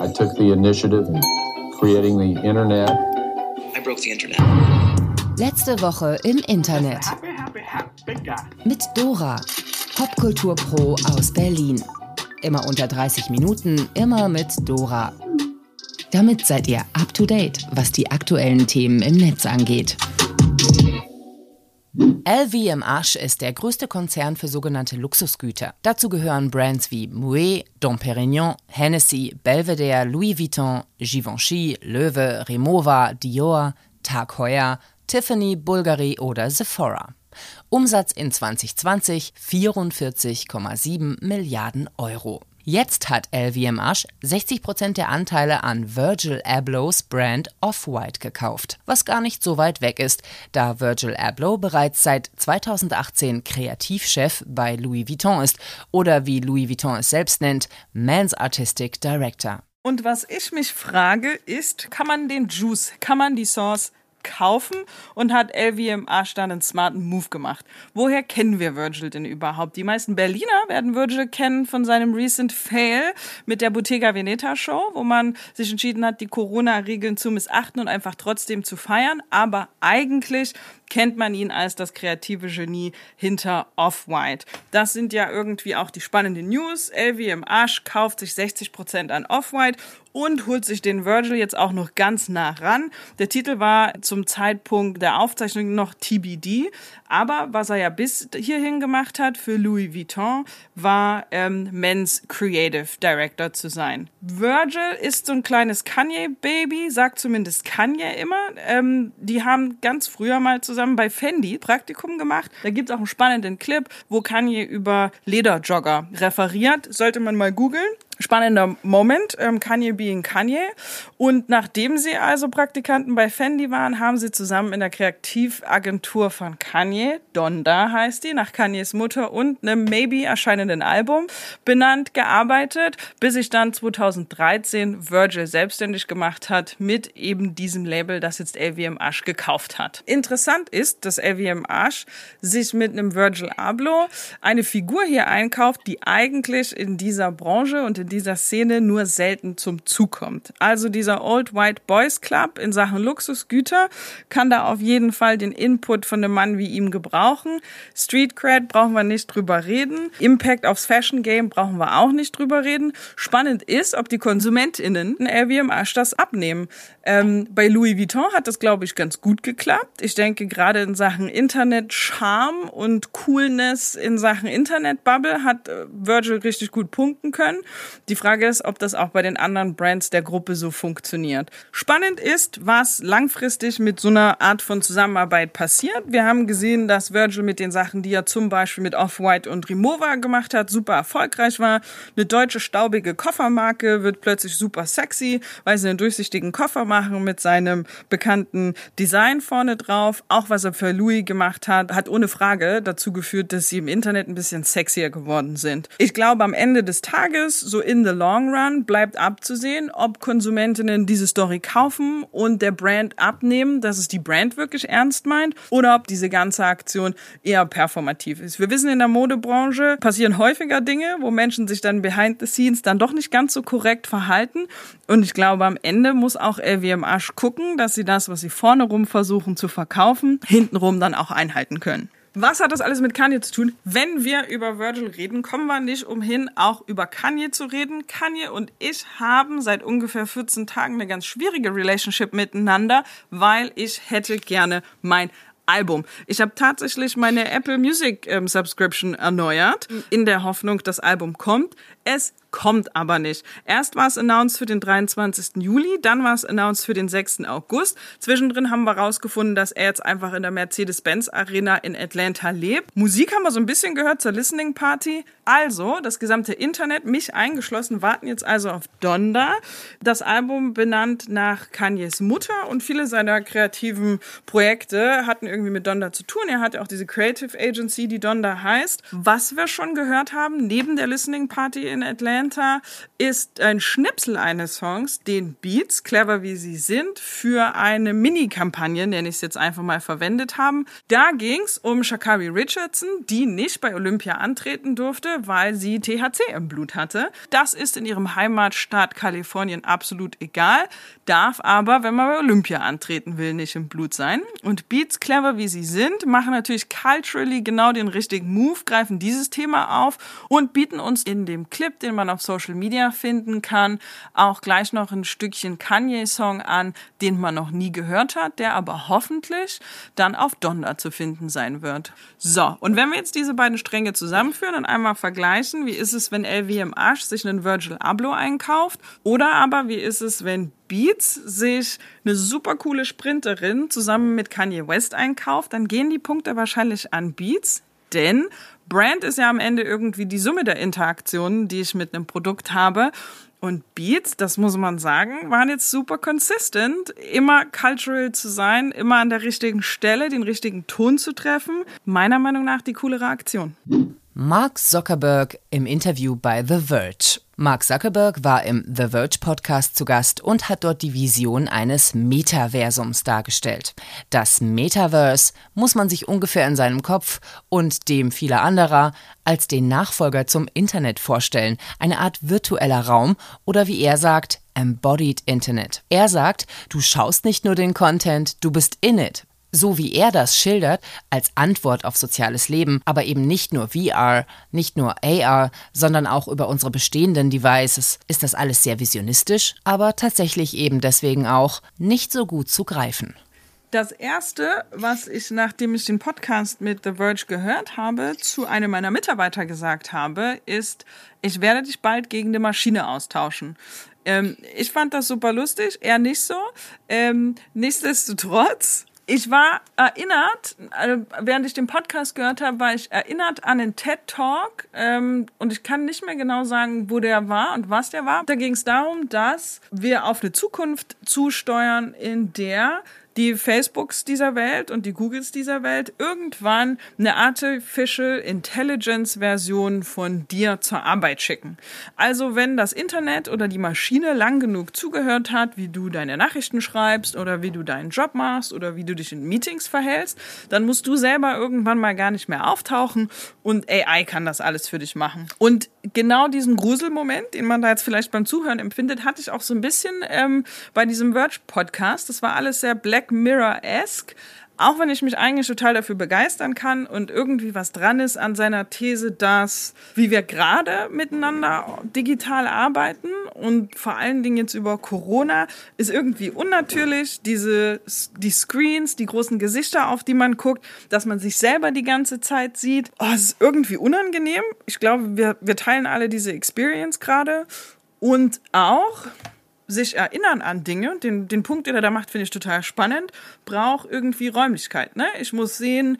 I took the initiative in creating the internet. I broke the internet. Letzte Woche im Internet. Mit Dora, Popkultur Pro aus Berlin. Immer unter 30 Minuten, immer mit Dora. Damit seid ihr up to date, was die aktuellen Themen im Netz angeht. LVMH ist der größte Konzern für sogenannte Luxusgüter. Dazu gehören Brands wie Moet, Dom Perignon, Hennessy, Belvedere, Louis Vuitton, Givenchy, Löwe, Rimowa, Dior, Tag Heuer, Tiffany, Bulgari oder Sephora. Umsatz in 2020 44,7 Milliarden Euro. Jetzt hat LVMH 60% der Anteile an Virgil Ablohs Brand Off-White gekauft, was gar nicht so weit weg ist, da Virgil Abloh bereits seit 2018 Kreativchef bei Louis Vuitton ist oder wie Louis Vuitton es selbst nennt, Man's Artistic Director. Und was ich mich frage, ist, kann man den Juice, kann man die Sauce kaufen und hat LVMH dann einen smarten Move gemacht. Woher kennen wir Virgil denn überhaupt? Die meisten Berliner werden Virgil kennen von seinem recent Fail mit der Bottega Veneta Show, wo man sich entschieden hat, die Corona-Regeln zu missachten und einfach trotzdem zu feiern. Aber eigentlich kennt man ihn als das kreative Genie hinter Off-White. Das sind ja irgendwie auch die spannenden News. LVMH kauft sich 60 Prozent an Off-White und holt sich den Virgil jetzt auch noch ganz nah ran. Der Titel war zum Zeitpunkt der Aufzeichnung noch TBD, aber was er ja bis hierhin gemacht hat für Louis Vuitton, war ähm, Men's Creative Director zu sein. Virgil ist so ein kleines Kanye-Baby, sagt zumindest Kanye immer. Ähm, die haben ganz früher mal zusammen bei Fendi Praktikum gemacht. Da gibt's auch einen spannenden Clip, wo Kanye über Lederjogger referiert. Sollte man mal googeln spannender Moment, ähm, Kanye being Kanye. Und nachdem sie also Praktikanten bei Fendi waren, haben sie zusammen in der Kreativagentur von Kanye, Donda heißt die, nach Kanyes Mutter und einem Maybe erscheinenden Album benannt, gearbeitet, bis sich dann 2013 Virgil selbstständig gemacht hat mit eben diesem Label, das jetzt LVMH gekauft hat. Interessant ist, dass LVMH sich mit einem Virgil Abloh eine Figur hier einkauft, die eigentlich in dieser Branche und in dieser Szene nur selten zum Zug kommt. Also dieser Old White Boys Club in Sachen Luxusgüter kann da auf jeden Fall den Input von einem Mann wie ihm gebrauchen. Street Cred brauchen wir nicht drüber reden. Impact aufs Fashion Game brauchen wir auch nicht drüber reden. Spannend ist, ob die KonsumentInnen in LVMH das abnehmen. Ähm, bei Louis Vuitton hat das, glaube ich, ganz gut geklappt. Ich denke, gerade in Sachen Internet-Charme und Coolness in Sachen Internet-Bubble hat äh, Virgil richtig gut punkten können. Die Frage ist, ob das auch bei den anderen Brands der Gruppe so funktioniert. Spannend ist, was langfristig mit so einer Art von Zusammenarbeit passiert. Wir haben gesehen, dass Virgil mit den Sachen, die er zum Beispiel mit Off-White und Rimowa gemacht hat, super erfolgreich war. Eine deutsche staubige Koffermarke wird plötzlich super sexy, weil sie einen durchsichtigen Koffer machen mit seinem bekannten Design vorne drauf. Auch was er für Louis gemacht hat, hat ohne Frage dazu geführt, dass sie im Internet ein bisschen sexier geworden sind. Ich glaube, am Ende des Tages, so in the long run bleibt abzusehen, ob Konsumentinnen diese Story kaufen und der Brand abnehmen, dass es die Brand wirklich ernst meint oder ob diese ganze Aktion eher performativ ist. Wir wissen, in der Modebranche passieren häufiger Dinge, wo Menschen sich dann behind the scenes dann doch nicht ganz so korrekt verhalten. Und ich glaube, am Ende muss auch LVMH gucken, dass sie das, was sie vorne rum versuchen zu verkaufen, hintenrum dann auch einhalten können. Was hat das alles mit Kanye zu tun? Wenn wir über Virgil reden, kommen wir nicht umhin, auch über Kanye zu reden. Kanye und ich haben seit ungefähr 14 Tagen eine ganz schwierige Relationship miteinander, weil ich hätte gerne mein Album. Ich habe tatsächlich meine Apple Music ähm, Subscription erneuert, in der Hoffnung, das Album kommt. Es kommt aber nicht. Erst war es announced für den 23. Juli, dann war es announced für den 6. August. Zwischendrin haben wir rausgefunden, dass er jetzt einfach in der Mercedes-Benz Arena in Atlanta lebt. Musik haben wir so ein bisschen gehört zur Listening Party. Also, das gesamte Internet, mich eingeschlossen, warten jetzt also auf Donda. Das Album benannt nach Kanyes Mutter und viele seiner kreativen Projekte hatten irgendwie irgendwie mit Donda zu tun. Er hat ja auch diese Creative Agency, die Donda heißt. Was wir schon gehört haben, neben der Listening Party in Atlanta, ist ein Schnipsel eines Songs, den Beats, clever wie sie sind, für eine Mini-Kampagne, nenne ich es jetzt einfach mal, verwendet haben. Da ging es um Shakari Richardson, die nicht bei Olympia antreten durfte, weil sie THC im Blut hatte. Das ist in ihrem Heimatstaat Kalifornien absolut egal, darf aber, wenn man bei Olympia antreten will, nicht im Blut sein. Und Beats, clever wie sie sind, machen natürlich culturally genau den richtigen Move, greifen dieses Thema auf und bieten uns in dem Clip, den man auf Social Media finden kann, auch gleich noch ein Stückchen Kanye-Song an, den man noch nie gehört hat, der aber hoffentlich dann auf Donda zu finden sein wird. So, und wenn wir jetzt diese beiden Stränge zusammenführen und einmal vergleichen, wie ist es, wenn LVM Arsch sich einen Virgil Abloh einkauft? Oder aber wie ist es, wenn Beats sich eine super coole Sprinterin zusammen mit Kanye West einkauft, dann gehen die Punkte wahrscheinlich an Beats, denn Brand ist ja am Ende irgendwie die Summe der Interaktionen, die ich mit einem Produkt habe. Und Beats, das muss man sagen, waren jetzt super consistent, immer cultural zu sein, immer an der richtigen Stelle, den richtigen Ton zu treffen. Meiner Meinung nach die coolere Aktion. Mark Zuckerberg im Interview bei The Verge. Mark Zuckerberg war im The Verge Podcast zu Gast und hat dort die Vision eines Metaversums dargestellt. Das Metaverse muss man sich ungefähr in seinem Kopf und dem vieler anderer als den Nachfolger zum Internet vorstellen, eine Art virtueller Raum oder wie er sagt, Embodied Internet. Er sagt, du schaust nicht nur den Content, du bist in it so wie er das schildert, als Antwort auf soziales Leben, aber eben nicht nur VR, nicht nur AR, sondern auch über unsere bestehenden Devices, ist das alles sehr visionistisch, aber tatsächlich eben deswegen auch nicht so gut zu greifen. Das erste, was ich, nachdem ich den Podcast mit The Verge gehört habe, zu einem meiner Mitarbeiter gesagt habe, ist, ich werde dich bald gegen eine Maschine austauschen. Ähm, ich fand das super lustig, er nicht so. Ähm, nichtsdestotrotz ich war erinnert, äh, während ich den Podcast gehört habe, war ich erinnert an den TED Talk ähm, und ich kann nicht mehr genau sagen, wo der war und was der war. Da ging es darum, dass wir auf eine Zukunft zusteuern, in der die Facebooks dieser Welt und die Googles dieser Welt irgendwann eine Artificial Intelligence Version von dir zur Arbeit schicken. Also wenn das Internet oder die Maschine lang genug zugehört hat, wie du deine Nachrichten schreibst oder wie du deinen Job machst oder wie du dich in Meetings verhältst, dann musst du selber irgendwann mal gar nicht mehr auftauchen und AI kann das alles für dich machen. Und genau diesen Gruselmoment, den man da jetzt vielleicht beim Zuhören empfindet, hatte ich auch so ein bisschen ähm, bei diesem Verge Podcast. Das war alles sehr black Mirror-esque. Auch wenn ich mich eigentlich total dafür begeistern kann und irgendwie was dran ist an seiner These, dass wie wir gerade miteinander digital arbeiten und vor allen Dingen jetzt über Corona ist irgendwie unnatürlich, diese, die Screens, die großen Gesichter, auf die man guckt, dass man sich selber die ganze Zeit sieht. Oh, es ist irgendwie unangenehm. Ich glaube, wir, wir teilen alle diese Experience gerade und auch sich erinnern an Dinge, den, den Punkt, den er da macht, finde ich total spannend, braucht irgendwie Räumlichkeit. Ne? Ich muss sehen,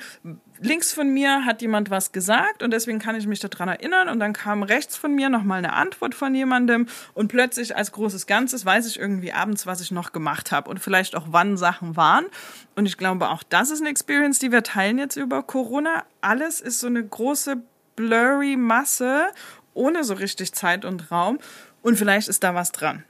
links von mir hat jemand was gesagt und deswegen kann ich mich daran erinnern und dann kam rechts von mir nochmal eine Antwort von jemandem und plötzlich als großes Ganzes weiß ich irgendwie abends, was ich noch gemacht habe und vielleicht auch wann Sachen waren. Und ich glaube, auch das ist eine Experience, die wir teilen jetzt über Corona. Alles ist so eine große blurry Masse ohne so richtig Zeit und Raum und vielleicht ist da was dran.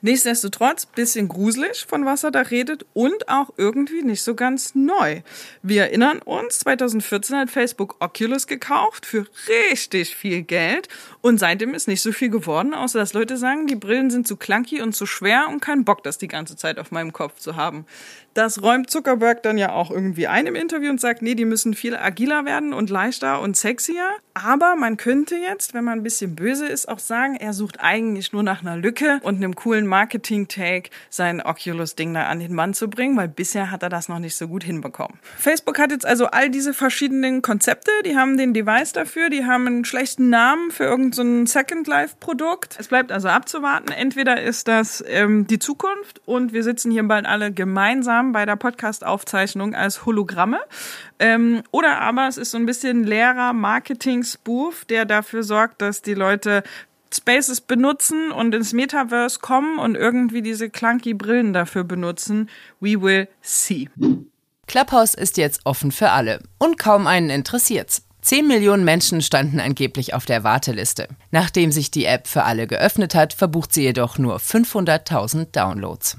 Nichtsdestotrotz bisschen gruselig, von was er da redet und auch irgendwie nicht so ganz neu. Wir erinnern uns, 2014 hat Facebook Oculus gekauft für richtig viel Geld und seitdem ist nicht so viel geworden, außer dass Leute sagen, die Brillen sind zu clunky und zu schwer und keinen Bock, das die ganze Zeit auf meinem Kopf zu haben. Das räumt Zuckerberg dann ja auch irgendwie ein im Interview und sagt, nee, die müssen viel agiler werden und leichter und sexier. Aber man könnte jetzt, wenn man ein bisschen böse ist, auch sagen, er sucht eigentlich nur nach einer Lücke und einem coolen Marketing-Take, sein Oculus-Ding da an den Mann zu bringen, weil bisher hat er das noch nicht so gut hinbekommen. Facebook hat jetzt also all diese verschiedenen Konzepte, die haben den Device dafür, die haben einen schlechten Namen für irgendein so Second Life-Produkt. Es bleibt also abzuwarten. Entweder ist das ähm, die Zukunft und wir sitzen hier bald alle gemeinsam bei der Podcast-Aufzeichnung als Hologramme. Ähm, oder aber es ist so ein bisschen leerer Marketing-Spoof, der dafür sorgt, dass die Leute Spaces benutzen und ins Metaverse kommen und irgendwie diese clunky Brillen dafür benutzen. We will see. Clubhouse ist jetzt offen für alle und kaum einen interessiert's. 10 Millionen Menschen standen angeblich auf der Warteliste. Nachdem sich die App für alle geöffnet hat, verbucht sie jedoch nur 500.000 Downloads.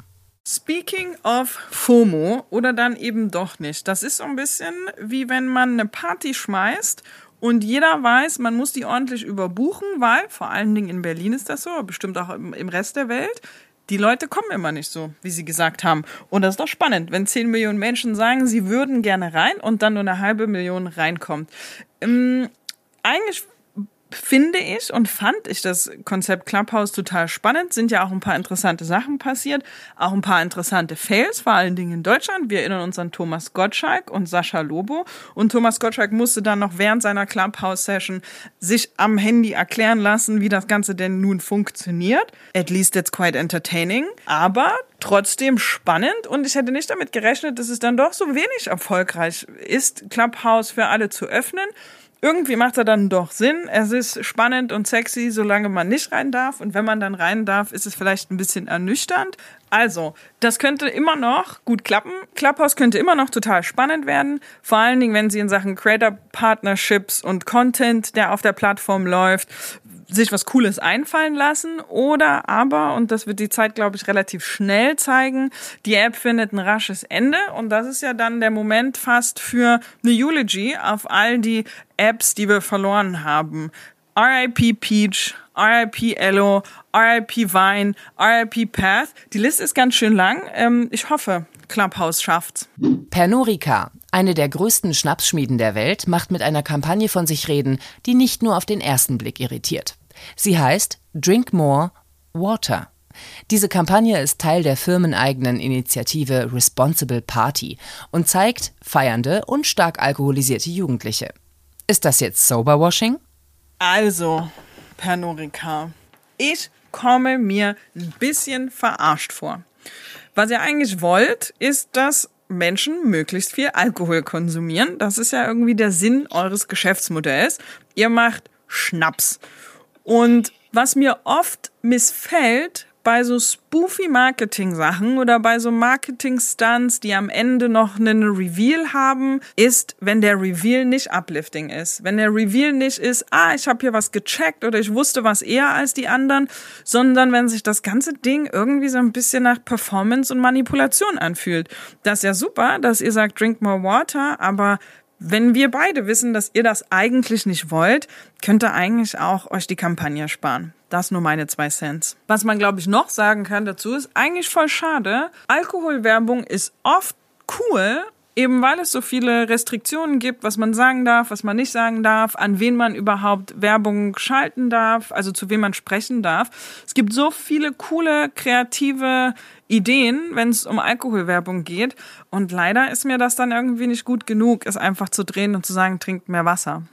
Speaking of FOMO oder dann eben doch nicht. Das ist so ein bisschen wie wenn man eine Party schmeißt und jeder weiß, man muss die ordentlich überbuchen, weil vor allen Dingen in Berlin ist das so, bestimmt auch im Rest der Welt. Die Leute kommen immer nicht so, wie sie gesagt haben. Und das ist doch spannend, wenn 10 Millionen Menschen sagen, sie würden gerne rein und dann nur eine halbe Million reinkommt. Ähm, eigentlich finde ich und fand ich das Konzept Clubhouse total spannend. Sind ja auch ein paar interessante Sachen passiert, auch ein paar interessante Fails, vor allen Dingen in Deutschland. Wir erinnern uns an Thomas Gottschalk und Sascha Lobo. Und Thomas Gottschalk musste dann noch während seiner Clubhouse-Session sich am Handy erklären lassen, wie das Ganze denn nun funktioniert. At least it's quite entertaining. Aber trotzdem spannend und ich hätte nicht damit gerechnet, dass es dann doch so wenig erfolgreich ist, Clubhouse für alle zu öffnen irgendwie macht er dann doch Sinn. Es ist spannend und sexy, solange man nicht rein darf. Und wenn man dann rein darf, ist es vielleicht ein bisschen ernüchternd. Also, das könnte immer noch gut klappen. Clubhouse könnte immer noch total spannend werden. Vor allen Dingen, wenn sie in Sachen Creator Partnerships und Content, der auf der Plattform läuft, sich was Cooles einfallen lassen oder aber, und das wird die Zeit, glaube ich, relativ schnell zeigen, die App findet ein rasches Ende und das ist ja dann der Moment fast für eine Eulogy auf all die Apps, die wir verloren haben. RIP Peach, RIP Ello, RIP Vine, RIP Path. Die Liste ist ganz schön lang. Ähm, ich hoffe, Clubhouse schafft's. Pernod Ricard, eine der größten Schnapsschmieden der Welt, macht mit einer Kampagne von sich reden, die nicht nur auf den ersten Blick irritiert. Sie heißt Drink More Water. Diese Kampagne ist Teil der firmeneigenen Initiative Responsible Party und zeigt feiernde und stark alkoholisierte Jugendliche. Ist das jetzt Soberwashing? Also, Pernod ich komme mir ein bisschen verarscht vor. Was ihr eigentlich wollt, ist, dass Menschen möglichst viel Alkohol konsumieren. Das ist ja irgendwie der Sinn eures Geschäftsmodells. Ihr macht Schnaps. Und was mir oft missfällt bei so spoofy Marketing-Sachen oder bei so Marketing-Stunts, die am Ende noch einen Reveal haben, ist, wenn der Reveal nicht uplifting ist. Wenn der Reveal nicht ist, ah, ich habe hier was gecheckt oder ich wusste was eher als die anderen, sondern wenn sich das ganze Ding irgendwie so ein bisschen nach Performance und Manipulation anfühlt. Das ist ja super, dass ihr sagt, drink more water, aber wenn wir beide wissen, dass ihr das eigentlich nicht wollt, könnt ihr eigentlich auch euch die Kampagne sparen. Das nur meine zwei Cents. Was man, glaube ich, noch sagen kann dazu, ist eigentlich voll schade. Alkoholwerbung ist oft cool, eben weil es so viele Restriktionen gibt, was man sagen darf, was man nicht sagen darf, an wen man überhaupt Werbung schalten darf, also zu wem man sprechen darf. Es gibt so viele coole, kreative Ideen, wenn es um Alkoholwerbung geht. Und leider ist mir das dann irgendwie nicht gut genug, es einfach zu drehen und zu sagen, trinkt mehr Wasser.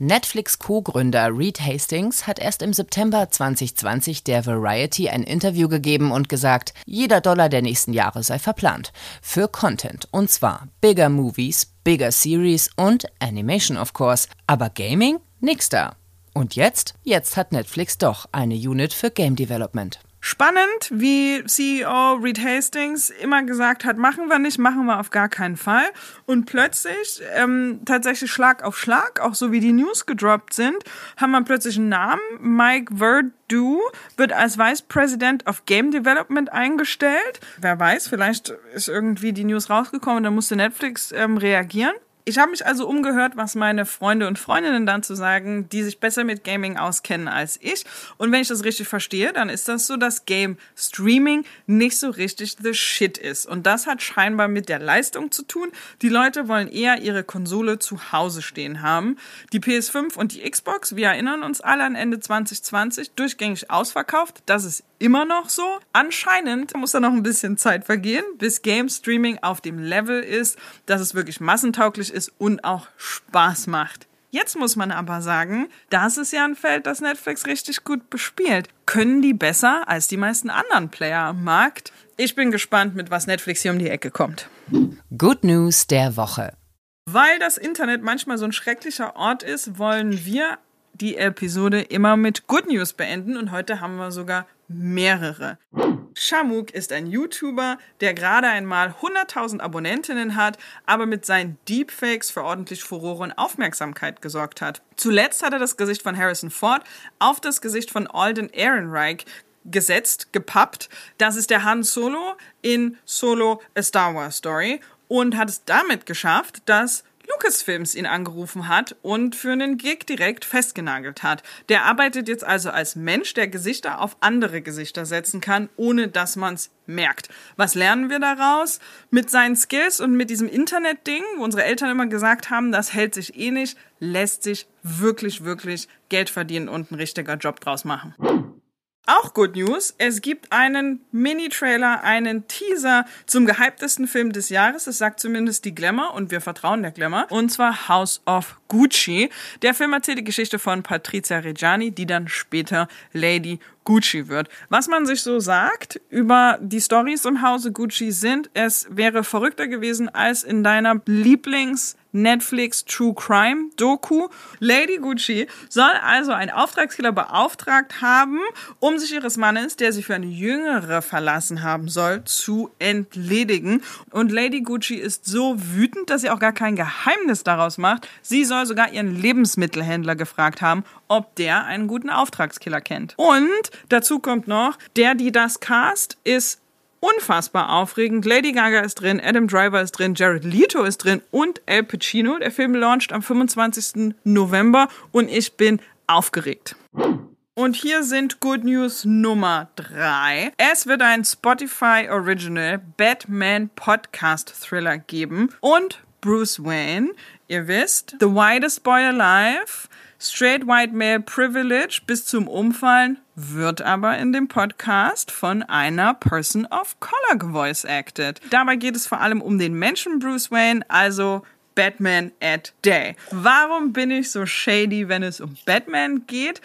Netflix Co-Gründer Reed Hastings hat erst im September 2020 der Variety ein Interview gegeben und gesagt, jeder Dollar der nächsten Jahre sei verplant. Für Content. Und zwar bigger Movies, bigger Series und Animation of course. Aber Gaming? Nix da. Und jetzt? Jetzt hat Netflix doch eine Unit für Game Development. Spannend, wie CEO Reed Hastings immer gesagt hat, machen wir nicht, machen wir auf gar keinen Fall. Und plötzlich, ähm, tatsächlich Schlag auf Schlag, auch so wie die News gedroppt sind, haben wir plötzlich einen Namen. Mike Verdu wird als Vice President of Game Development eingestellt. Wer weiß, vielleicht ist irgendwie die News rausgekommen, dann musste Netflix ähm, reagieren. Ich habe mich also umgehört, was meine Freunde und Freundinnen dann zu sagen, die sich besser mit Gaming auskennen als ich. Und wenn ich das richtig verstehe, dann ist das so, dass Game Streaming nicht so richtig the shit ist. Und das hat scheinbar mit der Leistung zu tun. Die Leute wollen eher ihre Konsole zu Hause stehen haben. Die PS5 und die Xbox, wir erinnern uns alle an Ende 2020, durchgängig ausverkauft. Das ist immer noch so. Anscheinend muss da noch ein bisschen Zeit vergehen, bis Game Streaming auf dem Level ist, dass es wirklich massentauglich ist und auch Spaß macht. Jetzt muss man aber sagen, das ist ja ein Feld, das Netflix richtig gut bespielt. Können die besser als die meisten anderen Player am Markt? Ich bin gespannt, mit was Netflix hier um die Ecke kommt. Good News der Woche. Weil das Internet manchmal so ein schrecklicher Ort ist, wollen wir die Episode immer mit Good News beenden und heute haben wir sogar mehrere. Shamuk ist ein YouTuber, der gerade einmal 100.000 Abonnentinnen hat, aber mit seinen Deepfakes für ordentlich Furore und Aufmerksamkeit gesorgt hat. Zuletzt hat er das Gesicht von Harrison Ford auf das Gesicht von Alden Ehrenreich gesetzt, gepappt. Das ist der Han Solo in Solo A Star Wars Story und hat es damit geschafft, dass Lucasfilms ihn angerufen hat und für einen Gig direkt festgenagelt hat. Der arbeitet jetzt also als Mensch, der Gesichter auf andere Gesichter setzen kann, ohne dass man's merkt. Was lernen wir daraus? Mit seinen Skills und mit diesem Internet-Ding, wo unsere Eltern immer gesagt haben, das hält sich eh nicht, lässt sich wirklich, wirklich Geld verdienen und ein richtiger Job draus machen. Auch Good News, es gibt einen Mini-Trailer, einen Teaser zum gehyptesten Film des Jahres. Das sagt zumindest die Glamour und wir vertrauen der Glamour. Und zwar House of Gucci. Der Film erzählt die Geschichte von Patrizia Reggiani, die dann später Lady Gucci wird. Was man sich so sagt über die Stories im Hause Gucci sind, es wäre verrückter gewesen als in deiner Lieblings- Netflix True Crime Doku. Lady Gucci soll also einen Auftragskiller beauftragt haben, um sich ihres Mannes, der sie für eine jüngere verlassen haben soll, zu entledigen. Und Lady Gucci ist so wütend, dass sie auch gar kein Geheimnis daraus macht. Sie soll sogar ihren Lebensmittelhändler gefragt haben, ob der einen guten Auftragskiller kennt. Und dazu kommt noch, der, die das cast, ist unfassbar aufregend. Lady Gaga ist drin, Adam Driver ist drin, Jared Leto ist drin und El Pacino. Der Film launcht am 25. November und ich bin aufgeregt. Und hier sind Good News Nummer 3. Es wird ein Spotify Original Batman Podcast Thriller geben und Bruce Wayne, ihr wisst, The Widest Boy Alive, Straight White Male Privilege bis zum Umfallen wird aber in dem Podcast von einer Person of Color gevoice acted. Dabei geht es vor allem um den Menschen Bruce Wayne, also Batman at Day. Warum bin ich so shady, wenn es um Batman geht?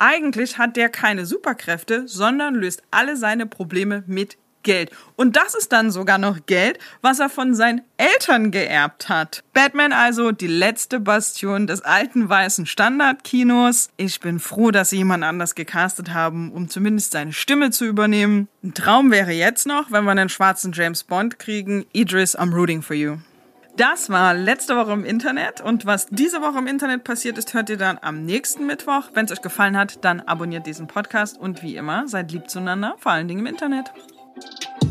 Eigentlich hat der keine Superkräfte, sondern löst alle seine Probleme mit Geld. Und das ist dann sogar noch Geld, was er von seinen Eltern geerbt hat. Batman also die letzte Bastion des alten weißen Standardkinos. Ich bin froh, dass sie jemand anders gecastet haben, um zumindest seine Stimme zu übernehmen. Ein Traum wäre jetzt noch, wenn wir einen schwarzen James Bond kriegen. Idris, I'm rooting for you. Das war letzte Woche im Internet und was diese Woche im Internet passiert ist, hört ihr dann am nächsten Mittwoch. Wenn es euch gefallen hat, dann abonniert diesen Podcast und wie immer, seid lieb zueinander, vor allen Dingen im Internet. Thank you.